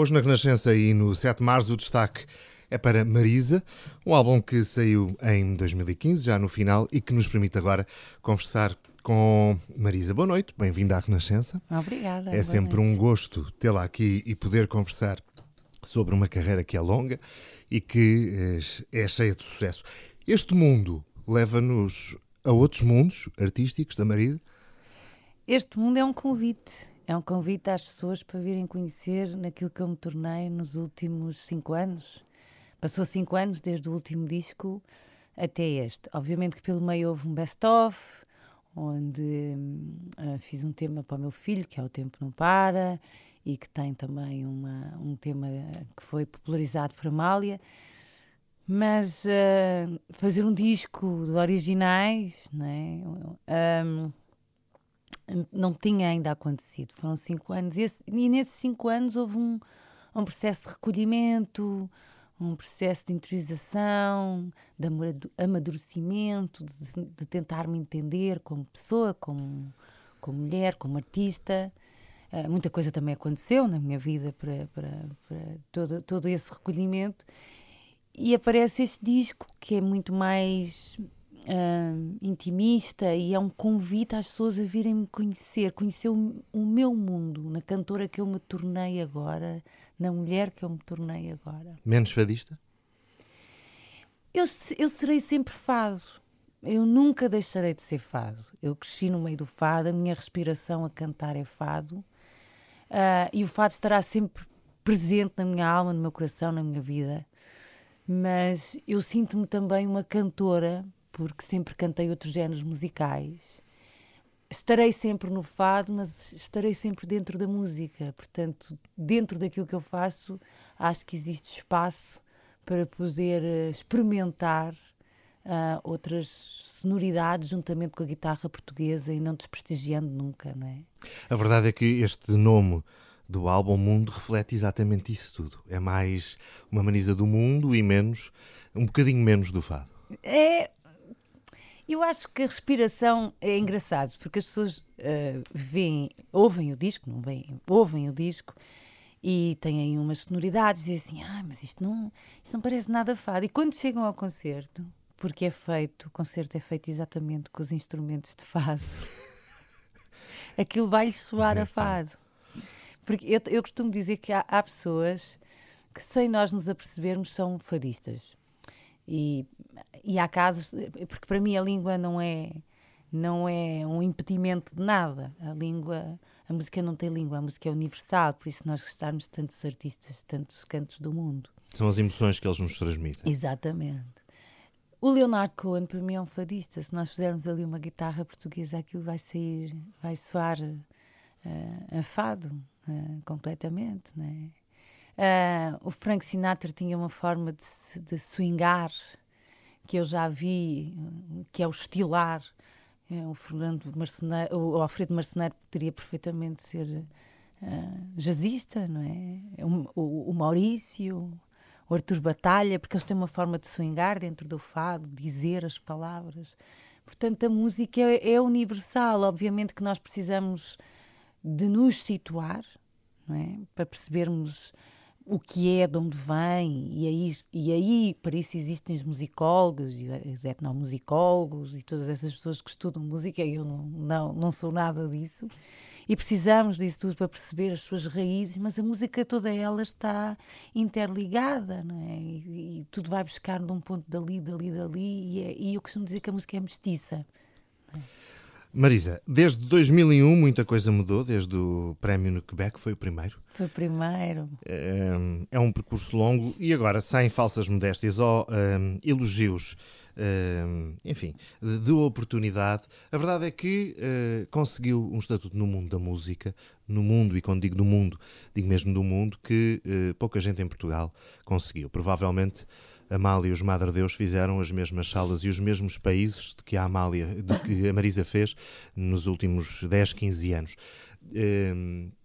Hoje na Renascença e no 7 de Março o destaque é para Marisa, um álbum que saiu em 2015, já no final, e que nos permite agora conversar com Marisa. Boa noite, bem-vinda à Renascença. Obrigada. É sempre noite. um gosto tê-la aqui e poder conversar sobre uma carreira que é longa e que é cheia de sucesso. Este mundo leva-nos a outros mundos artísticos da Marisa? Este mundo é um convite. É um convite às pessoas para virem conhecer naquilo que eu me tornei nos últimos cinco anos. Passou cinco anos desde o último disco até este. Obviamente que pelo meio houve um best-of, onde uh, fiz um tema para o meu filho, que é O Tempo Não Para, e que tem também uma, um tema que foi popularizado por Amália. Mas uh, fazer um disco de originais, não é? Um, não tinha ainda acontecido. Foram cinco anos. E, esse, e nesses cinco anos houve um, um processo de recolhimento, um processo de interiorização, de amadurecimento, de, de tentar me entender como pessoa, como, como mulher, como artista. Uh, muita coisa também aconteceu na minha vida para, para, para todo, todo esse recolhimento. E aparece este disco que é muito mais uh, intimista e é um convite às pessoas a virem me conhecer, conhecer o, o, meu mundo, na cantora que eu me tornei agora, na mulher que eu me tornei agora. Menos fadista? Eu, eu serei sempre fado. Eu nunca deixarei de ser fado. Eu cresci no meio do fado, a minha respiração a cantar é fado. Uh, e o fado estará sempre presente na minha alma, no meu coração, na minha vida. Mas eu sinto-me também uma cantora porque sempre cantei outros géneros musicais. Estarei sempre no fado, mas estarei sempre dentro da música. Portanto, dentro daquilo que eu faço, acho que existe espaço para poder eh, experimentar uh, outras sonoridades juntamente com a guitarra portuguesa e não desprestigiando nunca, não é? A verdade é que este nome do álbum Mundo reflete exatamente isso tudo. É mais uma manisa do mundo e menos, um bocadinho menos do fado. É, eu acho que a respiração é engraçado, porque as pessoas uh, veem, ouvem o disco, não veem, ouvem o disco e têm aí umas sonoridades e dizem assim, ah, mas isto não, isto não parece nada fado. E quando chegam ao concerto, porque é feito, o concerto é feito exatamente com os instrumentos de fado, aquilo vai-lhes soar a fado. Porque eu, eu costumo dizer que há, há pessoas que, sem nós nos apercebermos, são fadistas. E, e há casos, porque para mim a língua não é não é um impedimento de nada. A língua, a música não tem língua, a música é universal, por isso nós gostarmos de tantos artistas, de tantos cantos do mundo. São as emoções que eles nos transmitem. Exatamente. O Leonardo Cohen para mim é um fadista. Se nós fizermos ali uma guitarra portuguesa, aquilo vai sair, vai soar uh, a fado uh, completamente, né? Uh, o Frank Sinatra tinha uma forma de, de swingar que eu já vi, que é o estilar. É, o Fernando o Alfredo Marceneiro poderia perfeitamente ser uh, jazzista, não é? O, o, o, Maurício, o Artur Batalha, porque eles têm uma forma de swingar dentro do fado, dizer as palavras. Portanto, a música é, é universal. Obviamente que nós precisamos de nos situar, não é? Para percebermos o que é, de onde vem, e aí, e aí para isso existem os musicólogos e os etnomusicólogos e todas essas pessoas que estudam música, eu não, não, não sou nada disso, e precisamos disso tudo para perceber as suas raízes, mas a música toda ela está interligada, não é? E, e tudo vai buscar de um ponto dali, dali, dali, e, é, e eu costumo dizer que a música é mestiça. É? Marisa, desde 2001 muita coisa mudou, desde o prémio no Quebec, foi o primeiro. Foi o primeiro. É, é um percurso longo e agora, sem falsas modéstias ou um, elogios, enfim, de, de, oportunidade, a verdade é que uh, conseguiu um estatuto no mundo da música, no mundo, e quando digo no mundo, digo mesmo do mundo, que uh, pouca gente em Portugal conseguiu. Provavelmente Amália e os Madre Deus fizeram as mesmas salas e os mesmos países de que a Amália, de que a Marisa fez nos últimos 10, 15 anos.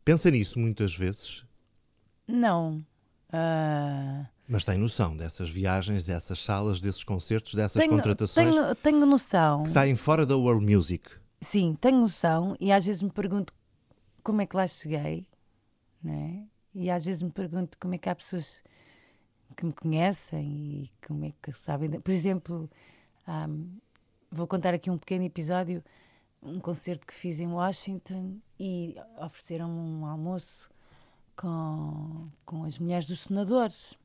Pensa nisso muitas vezes? Não. Uh... Mas tem noção dessas viagens, dessas salas, desses concertos, dessas tenho, contratações? Tenho, tenho noção. Que saem fora da world music. Sim, tenho noção e às vezes me pergunto como é que lá cheguei, né? e às vezes me pergunto como é que há pessoas que me conhecem e como é que sabem. Por exemplo, um, vou contar aqui um pequeno episódio, um concerto que fiz em Washington e ofereceram um almoço com, com as mulheres dos senadores.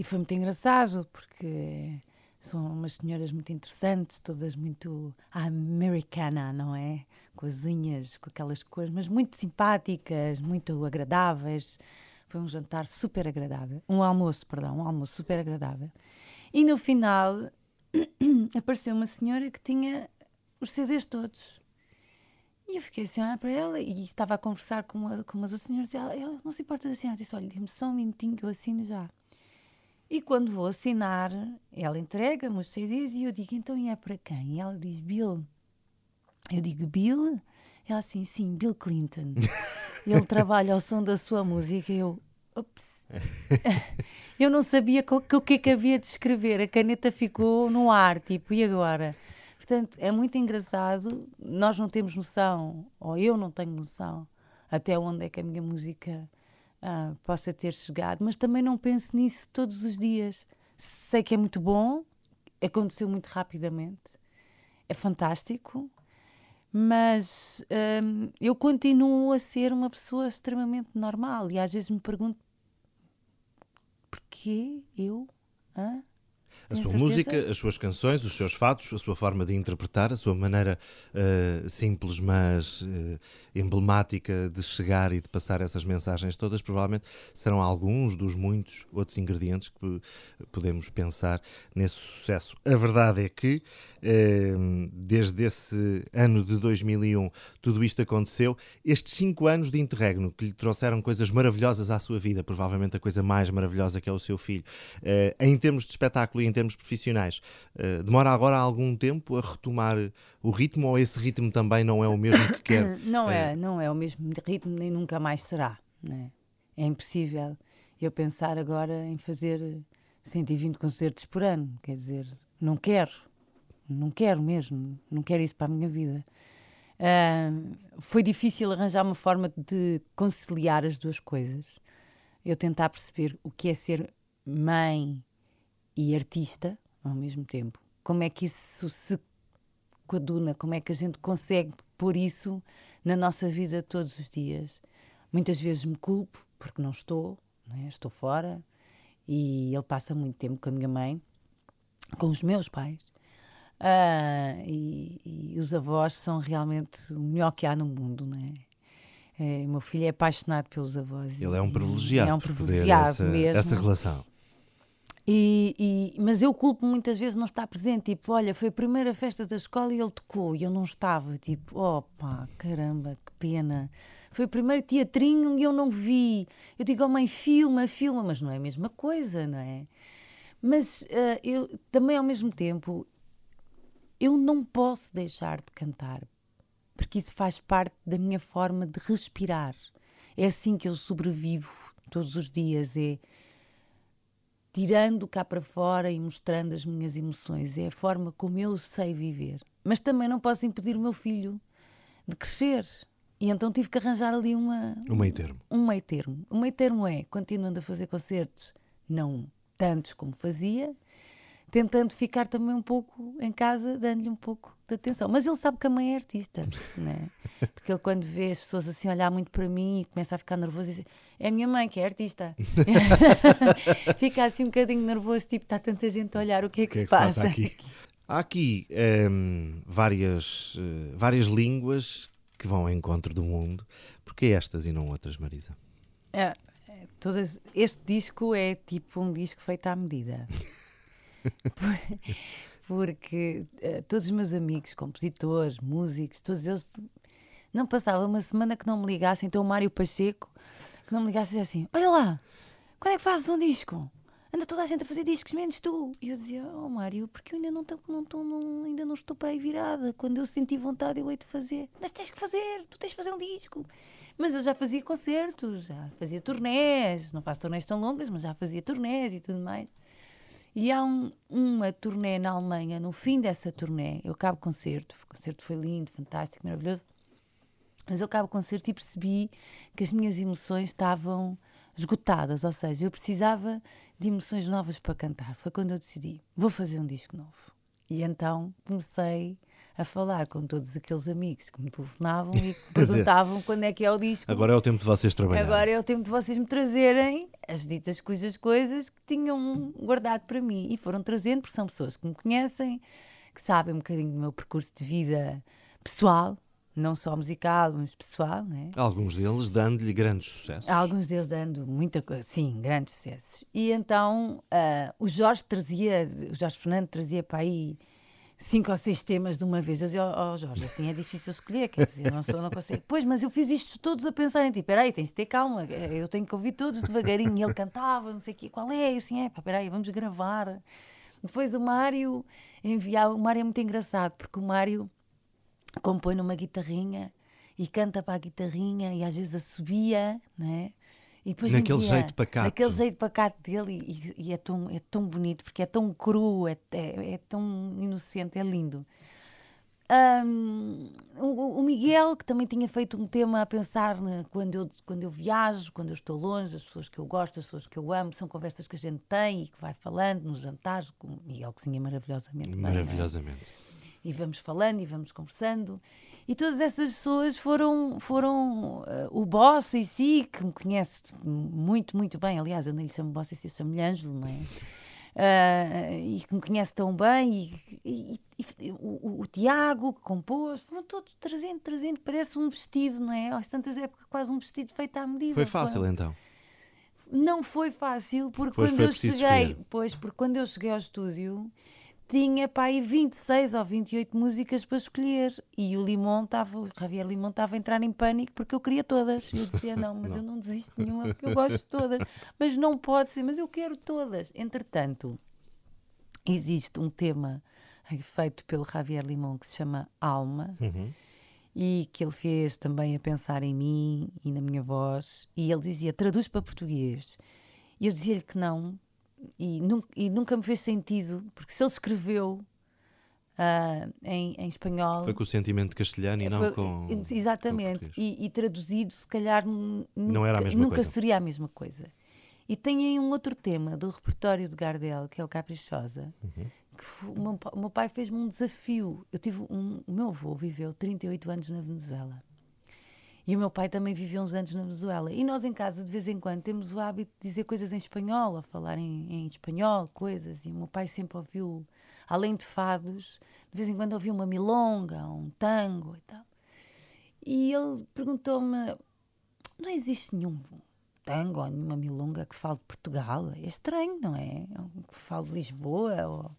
E foi muito engraçado porque são umas senhoras muito interessantes, todas muito americana, não é? Com as com aquelas cores, mas muito simpáticas, muito agradáveis. Foi um jantar super agradável. Um almoço, perdão, um almoço super agradável. E no final apareceu uma senhora que tinha os CDs todos. E eu fiquei assim a olhar para ela e estava a conversar com, uma, com umas senhoras e ela, ela não se importa de assinar. Disse: Olha, dê-me só um minutinho que eu assino já. E quando vou assinar, ela entrega-me os CDs e eu digo: Então e é para quem? E ela diz: Bill. Eu digo: Bill? Ela assim: Sim, Bill Clinton. Ele trabalha ao som da sua música. E eu: Ops. eu não sabia o que é que havia de escrever. A caneta ficou no ar, tipo, e agora? Portanto, é muito engraçado. Nós não temos noção, ou eu não tenho noção, até onde é que a minha música uh, possa ter chegado, mas também não penso nisso todos os dias. Sei que é muito bom, aconteceu muito rapidamente, é fantástico, mas um, eu continuo a ser uma pessoa extremamente normal e às vezes me pergunto porquê eu? Hã? A sua música, as suas canções, os seus fatos, a sua forma de interpretar, a sua maneira uh, simples, mas uh, emblemática de chegar e de passar essas mensagens todas, provavelmente serão alguns dos muitos outros ingredientes que podemos pensar nesse sucesso. A verdade é que, uh, desde esse ano de 2001, tudo isto aconteceu. Estes cinco anos de interregno que lhe trouxeram coisas maravilhosas à sua vida, provavelmente a coisa mais maravilhosa que é o seu filho, em termos de espetáculo e em termos profissionais, uh, demora agora algum tempo a retomar o ritmo ou esse ritmo também não é o mesmo que quer? não é, não é o mesmo ritmo nem nunca mais será. Né? É impossível eu pensar agora em fazer 120 concertos por ano. Quer dizer, não quero, não quero mesmo, não quero isso para a minha vida. Uh, foi difícil arranjar uma forma de conciliar as duas coisas. Eu tentar perceber o que é ser mãe e artista ao mesmo tempo. Como é que isso se coaduna? Como é que a gente consegue pôr isso na nossa vida todos os dias? Muitas vezes me culpo porque não estou, não é? estou fora e ele passa muito tempo com a minha mãe, com os meus pais. Uh, e, e, os avós são realmente o melhor que há no mundo, não é? é meu filho é apaixonado pelos avós. Ele é um privilegiado, é um privilegiado essa, mesmo. essa relação. E, e, mas eu culpo muitas vezes não estar presente. Tipo, olha, foi a primeira festa da escola e ele tocou e eu não estava. Tipo, opa, caramba, que pena. Foi o primeiro teatrinho e eu não vi. Eu digo, oh mãe, filma, filma, mas não é a mesma coisa, não é? Mas uh, eu também ao mesmo tempo, eu não posso deixar de cantar, porque isso faz parte da minha forma de respirar. É assim que eu sobrevivo todos os dias. É tirando cá para fora e mostrando as minhas emoções. É a forma como eu sei viver. Mas também não posso impedir o meu filho de crescer. E então tive que arranjar ali uma. Um meio termo. Um meio termo. O meio termo é, continuando a fazer concertos, não tantos como fazia, tentando ficar também um pouco em casa, dando-lhe um pouco de atenção. Mas ele sabe que a mãe é artista, né? porque ele, quando vê as pessoas assim olhar muito para mim e começa a ficar nervoso, diz, é a minha mãe que é artista. Fica assim um bocadinho nervoso, tipo, está tanta gente a olhar, o que é que, que, se, é que passa? se, passa? aqui? Há aqui um, ehm, várias, uh, várias línguas que vão ao encontro do mundo. Porquê estas e não outras, Marisa? É, é todas, este disco é tipo um disco feito à medida. Porque uh, todos os meus amigos, compositores, músicos, todos eles não passava uma semana que não me ligassem. Então o Mário Pacheco que não me ligasse e assim: Olha lá, quando é que fazes um disco? Anda toda a gente a fazer discos, menos tu. E eu dizia: Oh Mário, porque eu ainda não, tô, não, tô, não, ainda não estou para aí virada. Quando eu senti vontade, eu hei de fazer. Mas tens que fazer, tu tens de fazer um disco. Mas eu já fazia concertos, já fazia turnés. Não faço turnés tão longas, mas já fazia turnés e tudo mais. E há um, uma turnê na Alemanha, no fim dessa turnê, eu acabo o concerto, o concerto foi lindo, fantástico, maravilhoso. Mas eu acabo o concerto e percebi que as minhas emoções estavam esgotadas, ou seja, eu precisava de emoções novas para cantar. Foi quando eu decidi, vou fazer um disco novo. E então comecei a falar com todos aqueles amigos que me telefonavam e que perguntavam quando é que é o disco. Agora é o tempo de vocês trabalharem. Agora é o tempo de vocês me trazerem as ditas cujas coisas que tinham guardado para mim. E foram trazendo, porque são pessoas que me conhecem, que sabem um bocadinho do meu percurso de vida pessoal, não só musical, mas pessoal, né? Alguns deles dando-lhe grandes sucessos. Alguns deles dando muita coisa, sim, grandes sucessos. E então uh, o Jorge trazia, o Jorge Fernando trazia para aí cinco ou seis temas de uma vez. Eu dizia, oh, oh Jorge, assim é difícil escolher, quer dizer, não, sou, não consigo. Pois, mas eu fiz isto todos a pensar em ti. Peraí, tens de ter calma, eu tenho que ouvir todos devagarinho. E ele cantava, não sei o quê, qual é? Eu assim, é, pá, peraí, vamos gravar. Depois o Mário enviava, o Mário é muito engraçado, porque o Mário compõe numa guitarrinha e canta para a guitarrinha e às vezes assobia, né? E depois Naquele jeito pacato. Naquele jeito pacato dele, e, e, é, tão, é tão bonito, porque é tão cru, é, é, é tão inocente, é lindo. Um, o, o, Miguel, que também tinha feito um tema a pensar né, quando, eu, quando eu viajo, quando eu estou longe, as pessoas que eu gosto, as pessoas que eu amo, são conversas que a gente tem e que vai falando nos jantares. O Miguel cozinha maravilhosamente. Maravilhosamente. Bem, né? E vamos falando e vamos conversando. E todas essas pessoas foram, foram uh, o boss em si, que me conhece muito, muito bem. Aliás, eu nem lhe chamo boss em si, eu chamo-lhe Ângelo, não é? Uh, e que me conhece tão bem, e, e, e o, o, Tiago que compôs, foram todos trazendo, trazendo, parece um vestido, não é? Às tantas épocas, quase um vestido feito à medida. Foi fácil claro. então? Não foi fácil, porque pois quando eu cheguei, escolher. pois, porque quando eu cheguei ao estúdio tinha para aí 26 ou 28 músicas para escolher. E o Limão estava, o Javier Limão estava a entrar em pânico porque eu queria todas. E eu dizia: Não, mas não. eu não desisto de nenhuma porque eu gosto de todas. Mas não pode ser, mas eu quero todas. Entretanto, existe um tema feito pelo Javier Limão que se chama Alma. Uhum. E que ele fez também a pensar em mim e na minha voz. E ele dizia: traduz para português. E eu dizia-lhe que não, e, nunca, e nunca me fez sentido, porque se ele escreveu uh, em, em espanhol. Foi com o sentimento castelhano e não foi, com. Exatamente, com e, e, traduzido, se calhar não era a mesma nunca coisa. seria a mesma coisa. E tem aí um outro tema do repertório de Gardel, que é o Caprichosa, uhum. que o, meu, o meu pai fez-me um desafio. Eu tive um, o meu avô viveu 38 anos na Venezuela. E o meu pai também viveu uns anos na Venezuela. E nós em casa, de vez em quando, temos o hábito de dizer coisas em espanhol, a falar em, em espanhol, coisas. E o meu pai sempre ouviu, além de fados, de vez em quando ouvia uma milonga, um tango e tal. E ele perguntou-me: não existe nenhum tango ou nenhuma milonga que fale de Portugal? É estranho, não é? Que fale de Lisboa ou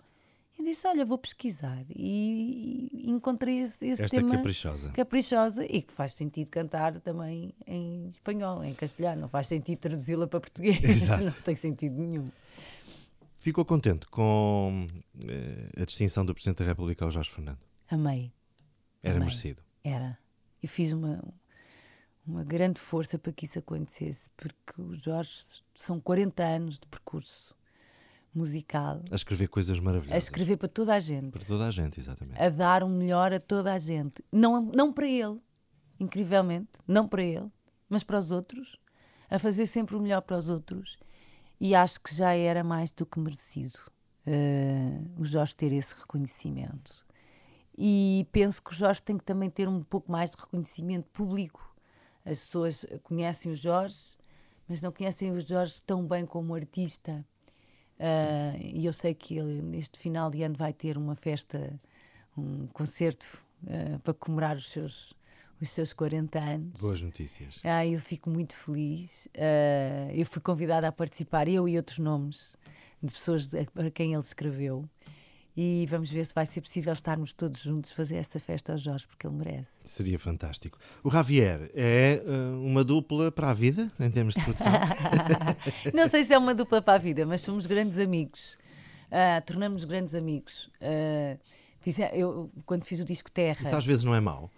eu disse: Olha, vou pesquisar. E, e encontrei esse, esse Esta tema. caprichosa. Caprichosa e que faz sentido cantar também em espanhol, em castelhano. Não faz sentido traduzi-la para português. não tem sentido nenhum. Ficou contente com uh, a distinção do Presidente da República ao Jorge Fernando? Amei. Era Amei. merecido. Era. E fiz uma, uma grande força para que isso acontecesse, porque os Jorge são 40 anos de percurso musical. A escrever coisas maravilhosas. A escrever para toda a gente. Para toda a gente, exatamente. A dar o um melhor a toda a gente. Não, não para ele, incrivelmente, não para ele, mas para os outros. A fazer sempre o melhor para os outros. E acho que já era mais do que merecido uh, o Jorge ter esse reconhecimento. E penso que o Jorge tem que também ter um pouco mais de reconhecimento público. As pessoas conhecem o Jorge, mas não conhecem o Jorge tão bem como artista Uh, e eu sei que ele, neste final de ano, vai ter uma festa, um concerto uh, para comemorar os seus, os seus 40 anos. Boas notícias. Ah, eu fico muito feliz. Uh, eu fui convidada a participar, eu e outros nomes de pessoas para quem ele escreveu. E vamos ver se vai ser possível estarmos todos juntos fazer essa festa ao Jorge, porque ele merece. Seria fantástico. O Javier é uh, uma dupla para a vida, em termos de produção? Não sei se é uma dupla para a vida, mas somos grandes amigos. Uh, Tornamos grandes amigos. Uh, fiz, eu, quando fiz o disco Terra. Isso às vezes não é mau.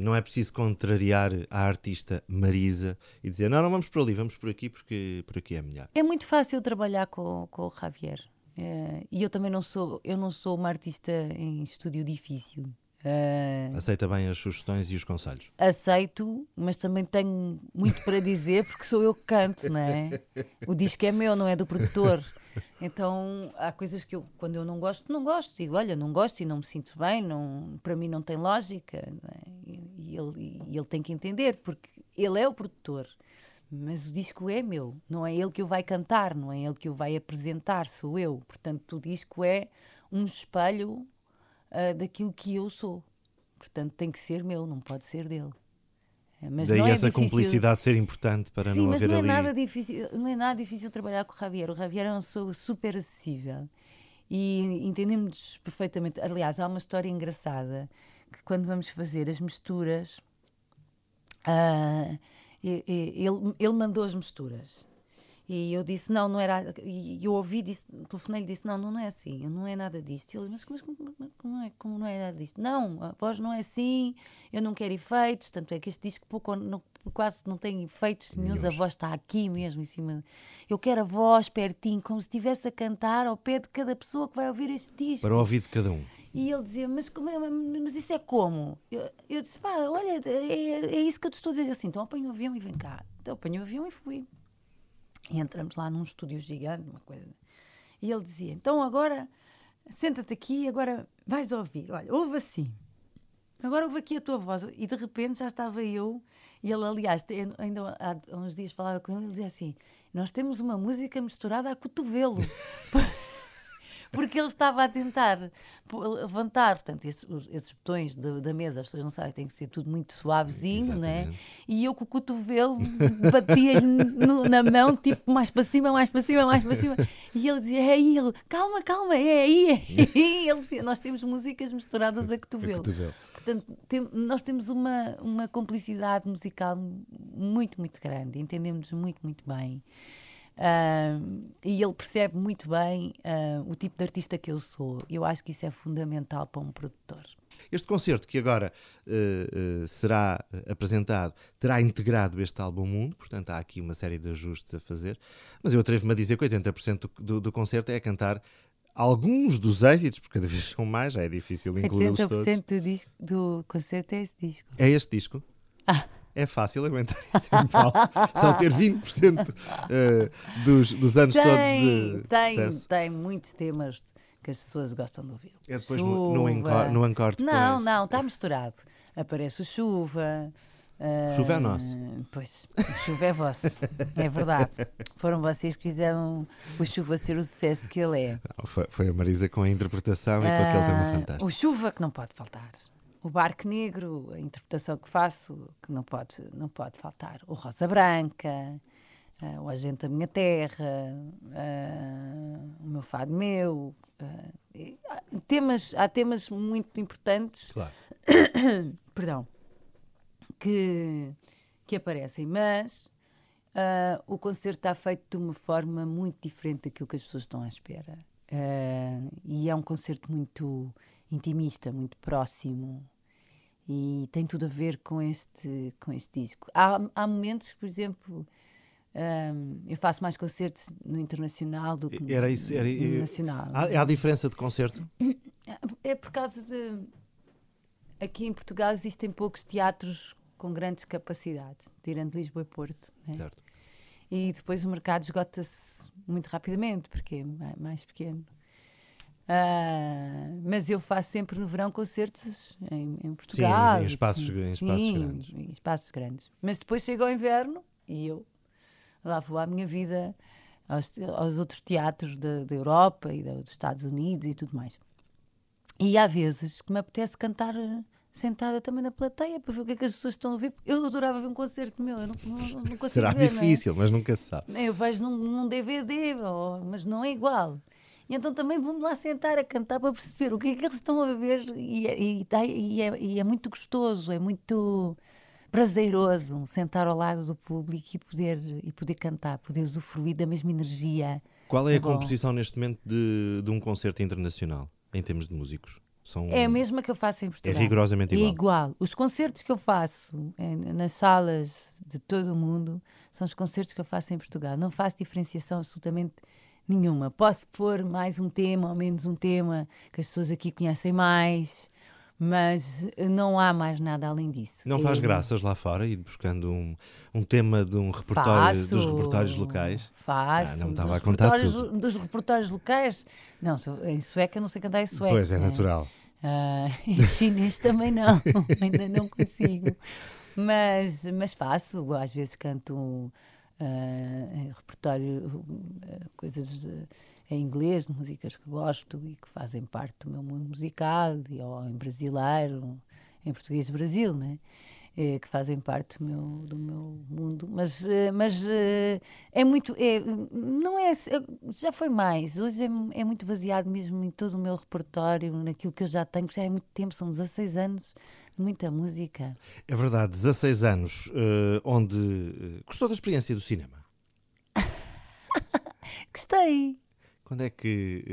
não é preciso contrariar a artista Marisa e dizer não, não vamos por ali, vamos por aqui porque por aqui é melhor. É muito fácil trabalhar com, com o Javier. Uh, e eu também não sou, eu não sou uma artista em estúdio difícil. Uh, Aceita bem as sugestões e os conselhos? Aceito, mas também tenho muito para dizer porque sou eu que canto, não é? O disco é meu, não é do produtor. Então há coisas que eu, quando eu não gosto, não gosto. Digo, olha, não gosto e não me sinto bem, não, para mim não tem lógica. Não é? e, e, ele, e ele tem que entender, porque ele é o produtor. Mas o disco é meu, não é ele que o vai cantar, não é ele que o vai apresentar, sou eu. Portanto, o disco é um espelho uh, daquilo que eu sou. Portanto, tem que ser meu, não pode ser dele. É, mas Daí é essa difícil... cumplicidade ser importante para Sim, não haver não é ali... Nada difícil, não é nada difícil trabalhar com o Javier. O Javier é uma pessoa super acessível e entendemos perfeitamente. Aliás, há uma história engraçada que quando vamos fazer as misturas, uh, ele, ele mandou as misturas. E eu disse, não, não era. E eu ouvi, disse, telefonei e disse, não, não, é assim, não é nada disto. E ele disse, mas como, como, é, como não é nada disto? Não, a voz não é assim, eu não quero efeitos, tanto é que este disco pouco, não, quase não tem efeitos nenhum, a voz está aqui mesmo em cima. Eu quero a voz pertinho, como se estivesse a cantar ao pé de cada pessoa que vai ouvir este disco. Para o ouvido de cada um. E ele dizia, mas, como é, mas isso é como? Eu, eu disse, pá, olha, é, é isso que eu te estou a dizer assim, então apanho o avião e vem cá. Então apanho o avião e fui. E entramos lá num estúdio gigante, uma coisa. E ele dizia: Então agora, senta-te aqui agora vais ouvir. Olha, ouve assim. Agora ouve aqui a tua voz. E de repente já estava eu. E ele, aliás, ainda há uns dias falava com ele, ele dizia assim: Nós temos uma música misturada a cotovelo. porque ele estava a tentar levantar, portanto, esses, os, esses botões de, da mesa, as pessoas não sabem, tem que ser tudo muito suavezinho, né? E eu com o cotovelo batia-lhe na mão, tipo, mais para cima, mais para cima, mais para cima. E ele dizia, é aí, ele, calma, calma, é aí, é aí. Ele dizia, nós temos músicas misturadas a cotovelo. A cotovelo. Portanto, tem, nós temos uma, uma complicidade musical muito, muito grande, entendemos muito, muito bem. Uh, e ele percebe muito bem uh, o tipo de artista que eu sou. Eu acho que isso é fundamental para um produtor. Este concerto que agora uh, será apresentado terá integrado este álbum mundo, portanto há aqui uma série de ajustes a fazer, mas eu atrevo-me a dizer que 80% do, do, do concerto é cantar alguns dos êxitos, porque cada vez são mais, já é difícil incluí-los todos. 80% do, disco, do concerto é esse disco. É este disco? Ah é fácil aguentar isso em palco. Só ter 20% uh, eh, dos, dos anos tem, todos de tem, sucesso. Tem muitos temas que as pessoas gostam de ouvir. É depois no, no, encore, no encore depois. Não, não, está misturado. Aparece o Chuva. Uh, chuva é nosso. Pois, chuva é vosso. é verdade. Foram vocês que fizeram o chuva ser o sucesso que ele é. Foi, foi a Marisa com a interpretação e com aquele tema ah, fantástico. O chuva que não pode faltar o Barco Negro, a interpretação que faço, que não pode, não pode faltar. O Rosa Branca, uh, o Agente da Minha Terra, uh, o Meu Fado Meu. Uh, temas, há temas muito importantes claro. perdão, que, que aparecem, mas o concerto está feito de uma forma muito diferente daquilo que as pessoas estão à espera. e é um concerto muito intimista, muito próximo e tem tudo a ver com este, com este disco. Há, há momentos, por exemplo, um, eu faço mais concertos no internacional do que era isso, era, no nacional. Há, há diferença de concerto? É por causa de. Aqui em Portugal existem poucos teatros com grandes capacidades, tirando Lisboa e Porto. Né? Certo. E depois o mercado esgota-se muito rapidamente, porque é mais pequeno. Uh, mas eu faço sempre no verão concertos em, em Portugal. Sim, em espaços, em espaços sim, grandes. Em espaços grandes. Mas depois chega o inverno e eu lá vou à minha vida aos, aos outros teatros da, da Europa e da, dos Estados Unidos e tudo mais. E há vezes que me apetece cantar eh, sentada também na plateia para ver o que é que as pessoas estão a ver. Eu adorava ver um concerto meu, eu não, não, não Será ver, difícil, é? mas nunca se sabe. Eu vejo num, num DVD, mas não é igual. E então também vamos lá sentar a cantar para perceber o que é que eles estão a ver. E, é, e, e, é, e é muito gostoso, é muito prazeroso sentar ao lado do público e poder, e poder cantar, poder usufruir da mesma energia. Qual é, é a bom. composição neste momento de, de um concerto internacional, em termos de músicos? São... É a mesma que eu faço em Portugal. É rigorosamente igual. É igual. Os concertos que eu faço nas salas de todo o mundo são os concertos que eu faço em Portugal. Não faço diferenciação absolutamente nenhuma. Posso pôr mais um tema ou menos um tema que as pessoas aqui conhecem mais. Mas não há mais nada além disso. Não faz Eu- graças lá fora, ir buscando um, um tema de um repertório Faço, dos repertórios locais? Faço. Ah, não estava a contar tudo. Dos repertórios locais. Não, sou- em sueca não sei cantar em sueco. Pois é, né? natural. Ah, em chinês também não, ainda não consigo. Mas, mas faço, às vezes canto em repertório, ah, coisas em inglês, de músicas que gosto e que fazem parte do meu mundo musical, e, ou em brasileiro, em português do Brasil, né? Eh, que fazem parte do meu, do meu mundo, mas, mas é muito, é, não é, já foi mais, hoje é, é muito baseado mesmo em todo o meu repertório, naquilo que eu já tenho, que já é muito tempo, são 16 anos muita música. É verdade, 16 anos, eh, onde eh, gostou da experiência do cinema. Gostei, Quando é que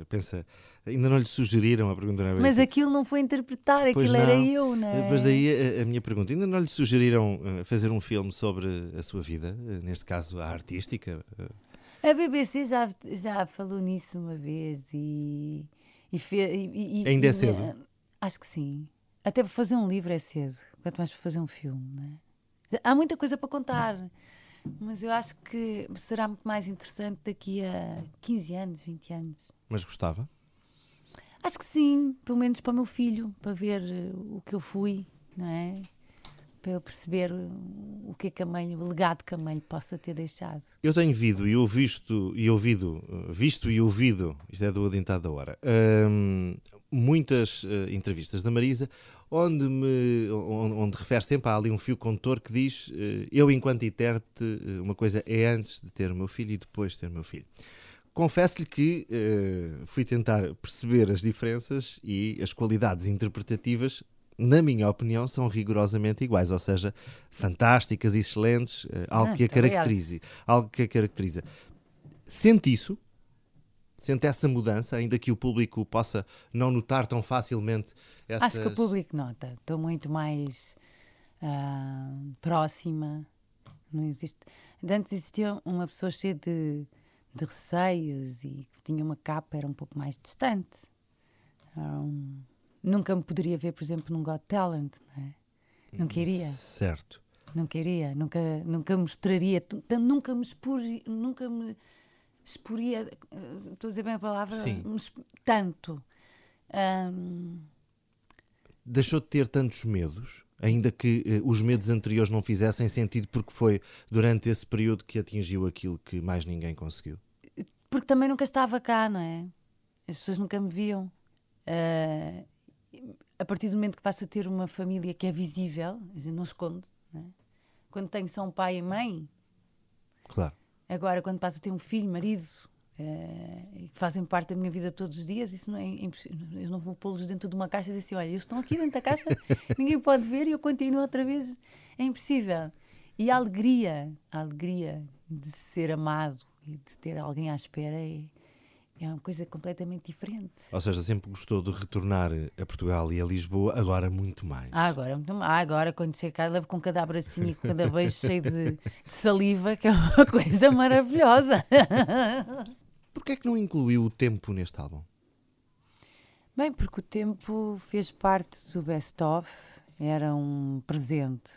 eh, pensa, ainda não lhe sugeriram a pergunta não é bem mas assim? aquilo não foi interpretar, Pois aquilo era não. eu, não é? Depois daí a, a minha pergunta, ainda não lhe sugeriram fazer um filme sobre a sua vida, neste caso a artística? A BBC já, já falou nisso uma vez e. e, fe, e, e Ainda é cedo? Acho que sim. Até para fazer um livro é cedo, quanto mais para fazer um filme. Não é? Há muita coisa para contar, mas eu acho que será muito mais interessante daqui a 15 anos, 20 anos. Mas gostava? Acho que sim, pelo menos para o meu filho, para ver o que eu fui, não é? Para ele perceber o que é que a mãe, o legado que a mãe possa ter deixado. Eu tenho visto e ouvido e ouvido, eh, visto e ouvido, isto é do adentado da hora, hum, muitas eh, entrevistas da Marisa, onde, me, onde, onde refere sempre a ali um fio condutor que diz: eh, Eu, enquanto intérprete, uma coisa é antes de ter o meu filho e depois de ter o meu filho. Confesso-lhe que eh, fui tentar perceber as diferenças e as qualidades interpretativas, na minha opinião, são rigorosamente iguais, ou seja, fantásticas, excelentes, eh, algo Ah, que a caracterize, algo que a caracteriza. Sente isso? Sente essa mudança, ainda que o público possa não notar tão facilmente essas... Acho que o público nota. Estou muito mais ah, próxima. Não existe. Antes existia uma pessoa cheia de, de receios e que tinha uma capa, era um pouco mais distante. Ah, nunca me poderia ver, por exemplo, num Got Talent, não é? Não queria, Certo. não queria, nunca, nunca mostraria, nunca me expor, nunca me exporia, eh, estou a dizer bem a palavra, tanto. Ah, Deixou de ter tantos medos, ainda que eh, os medos anteriores não fizessem sentido, porque foi durante esse período que atingiu aquilo que mais ninguém conseguiu. Porque também nunca estava cá, não é? As pessoas nunca me viam. Ah, a partir do momento que passo a ter uma família que é visível, dizer, não escondo, não é? quando tenho só um pai e mãe, Claro. agora quando passo a ter um filho, marido, eh, que fazem parte da minha vida todos os dias, isso não é impossível. Eu não vou pô-los dentro de uma caixa e dizer assim: olha, eles estão aqui dentro da caixa, ninguém pode ver e eu continuo outra vez. É impossível. E a alegria, a alegria de ser amado e de ter alguém à espera é, é uma coisa completamente diferente. Ou seja, sempre gostou de retornar a Portugal e a Lisboa, agora muito mais. Ah, agora, muito mais. Ah, agora quando chego cá, levo com cada abracinho e com cada beijo cheio de, de saliva, que é uma coisa maravilhosa. Porquê é que não incluiu o tempo neste álbum? Bem, porque o tempo fez parte do best-of, era um presente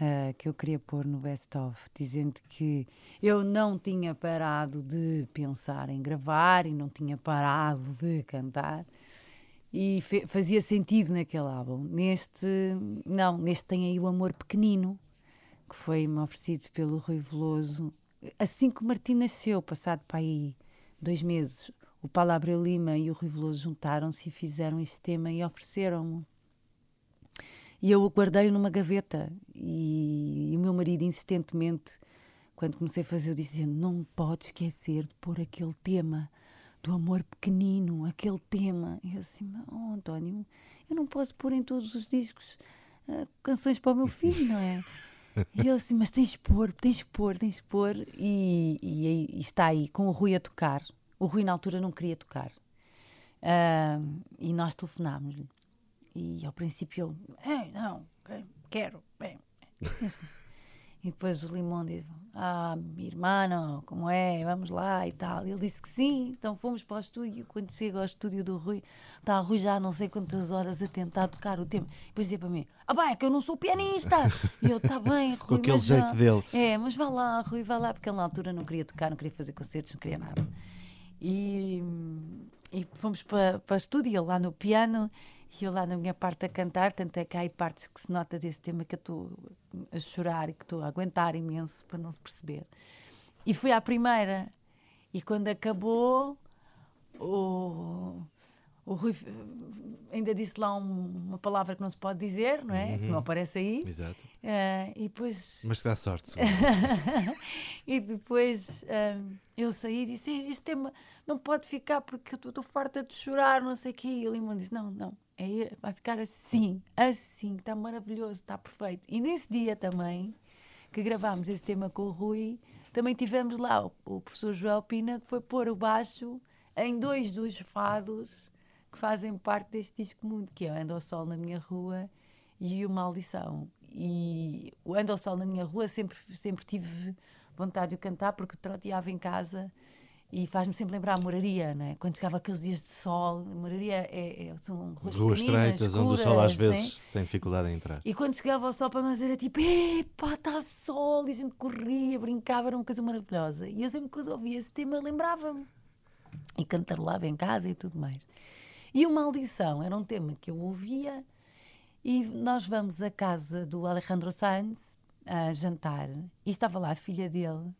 ah, que eu queria pôr no best-of, dizendo que eu não tinha parado de pensar em gravar e não tinha parado de cantar e fazia sentido naquele álbum. Neste, não, neste tem aí o Amor Pequenino, que foi-me oferecido pelo Rui Veloso. Assim que o Martim nasceu, passado para aí dois meses, o Paulo Abreu Lima e o Rui Veloso juntaram-se e fizeram este tema e ofereceram-me. E eu o guardei numa gaveta e, e o meu marido insistentemente, quando comecei a fazer, eu disse não pode esquecer de pôr aquele tema do amor pequenino, aquele tema. E eu assim, oh, António, eu não posso pôr em todos os discos ah, canções para o meu filho, não é? E ele assim, mas tens de pôr, tens de pôr, tens de pôr. E, e, e está aí, com o Rui a tocar. O Rui na altura não queria tocar. Ah, e nós telefonámos-lhe. E ao princípio ele, "Ei, não, quero, bem. E depois o Limão disse: Ah, minha irmã, como é? Vamos lá e tal. Ele disse que sim, então fomos para o estúdio. Quando chega ao estúdio do Rui, está o Rui já há não sei quantas horas a tentar tocar o tema. Depois dizia para mim: Ah, bem, é que eu não sou pianista. E eu: Está bem, Rui. Com aquele jeito não. dele. É, mas vá lá, Rui, vá lá, porque ele na altura não queria tocar, não queria fazer concertos, não queria nada. E, e fomos para, para o estúdio, lá no piano e eu lá na minha parte a cantar, tanto é que há aí partes que se nota desse tema que eu estou a chorar e que estou a aguentar imenso para não se perceber. E fui à primeira, e quando acabou, o, o Rui ainda disse lá um, uma palavra que não se pode dizer, não é? Uhum. Que não aparece aí. Exato. Uh, e depois. Mas que dá sorte. e depois uh, eu saí e disse: Este tema não pode ficar porque eu estou farta de chorar, não sei o quê. E o Limão disse: Não, não, é, vai ficar assim, assim, está maravilhoso, está perfeito. E nesse dia também, que gravámos esse tema com o Rui, também tivemos lá o, o professor Joel Pina, que foi pôr o baixo em dois dos fados que fazem parte deste disco mundo, que é o Ando ao Sol na Minha Rua e o Maldição. E o Ando ao Sol na Minha Rua sempre, sempre tive vontade de cantar, porque troteava em casa e faz-me sempre lembrar a moraria, não é? Quando chegava aqueles dias de sol, a moraria é, é, são ruas, ruas estreitas, onde o sol às vezes tem dificuldade em entrar. E quando chegava ao sol para nós era tipo, epá, está sol, e a gente corria, brincava, era uma coisa maravilhosa. E eu sempre que ouvia esse tema lembrava-me. E cantarolava em casa e tudo mais. E o Maldição era um tema que eu ouvia e nós vamos à casa do Alejandro Sanz a jantar e estava lá a filha dele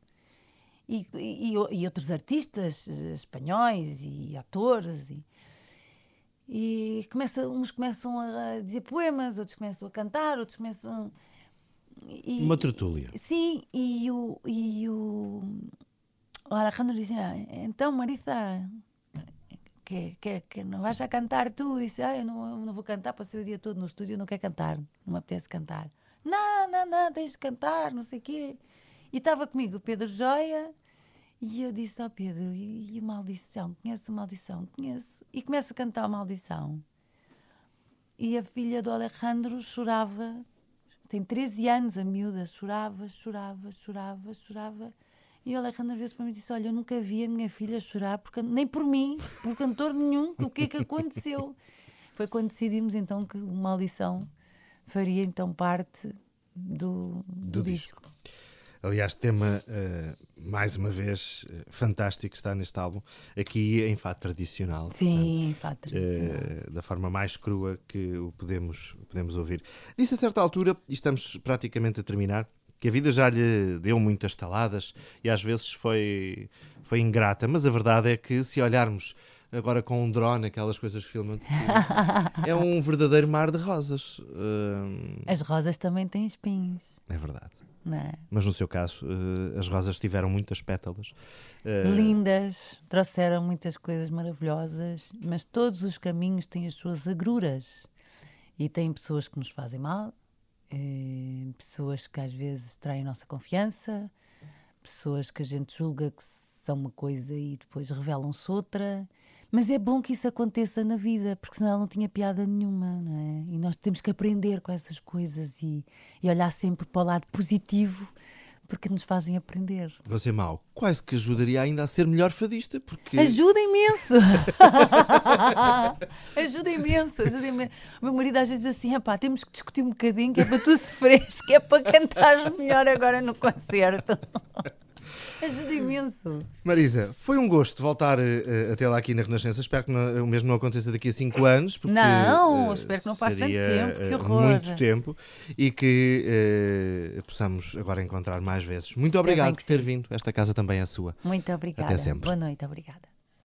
e, e, e, outros artistas eh, espanhóis e atores e, e começa, uns começam a dizer poemas, outros começam a cantar, outros começam e, uma tertúlia. Sim, e o, e o, o Alejandro dizia, então Marisa, que, que, que não vais a cantar tu? E disse, ah, eu não, não vou cantar, passei o dia todo no estúdio, não quero cantar, não me apetece cantar. Não, não, não, tens de cantar, não sei o quê. E estava comigo o Pedro Joia e eu disse ao Pedro: e, e maldição? Conhece a maldição? Conheço. E começa a cantar a maldição. E a filha do Alejandro chorava, tem 13 anos, a miúda, chorava, chorava, chorava, chorava. E o Alejandro vezes para mim disse: Olha, eu nunca vi a minha filha chorar, porque, nem por mim, por cantor nenhum, o que é que aconteceu? Foi quando decidimos então que o Maldição faria então parte do, do, do disco. disco. Aliás, tema, uh, mais uma vez, uh, fantástico, está neste álbum, aqui em fato tradicional. Sim, em fato tradicional. Uh, da forma mais crua que o podemos, podemos ouvir. Disse a certa altura, e estamos praticamente a terminar, que a vida já lhe deu muitas taladas e às vezes foi, foi ingrata, mas a verdade é que se olharmos agora com um drone, aquelas coisas que filmam, é um verdadeiro mar de rosas. As rosas também têm espinhos. É verdade. É? Mas no seu caso, uh, as rosas tiveram muitas pétalas. Uh... Lindas, trouxeram muitas coisas maravilhosas, mas todos os caminhos têm as suas agruras. E tem pessoas que nos fazem mal, pessoas que às vezes traem a nossa confiança, pessoas que a gente julga que são uma coisa e depois revelam-se outra. Mas é bom que isso aconteça na vida, porque senão ela não tinha piada nenhuma, não é? E nós temos que aprender com essas coisas e, e olhar sempre para o lado positivo, porque nos fazem aprender. Você mal, quase que ajudaria ainda a ser melhor fadista, porque. Ajuda imenso! ajuda imenso, ajuda imenso. O meu marido às vezes diz assim: pá, temos que discutir um bocadinho, que é para tu sofreres, que é para cantares melhor agora no concerto. Ajuda imenso. Marisa, foi um gosto voltar uh, até lá aqui na Renascença. Espero que não, o mesmo não aconteça daqui a 5 anos. Porque, não, uh, espero que não passe tanto tempo. Que horror. Muito tempo e que uh, possamos agora encontrar mais vezes. Muito obrigado por ter sim. vindo. Esta casa também é sua. Muito obrigada. Até sempre. Boa noite, obrigada.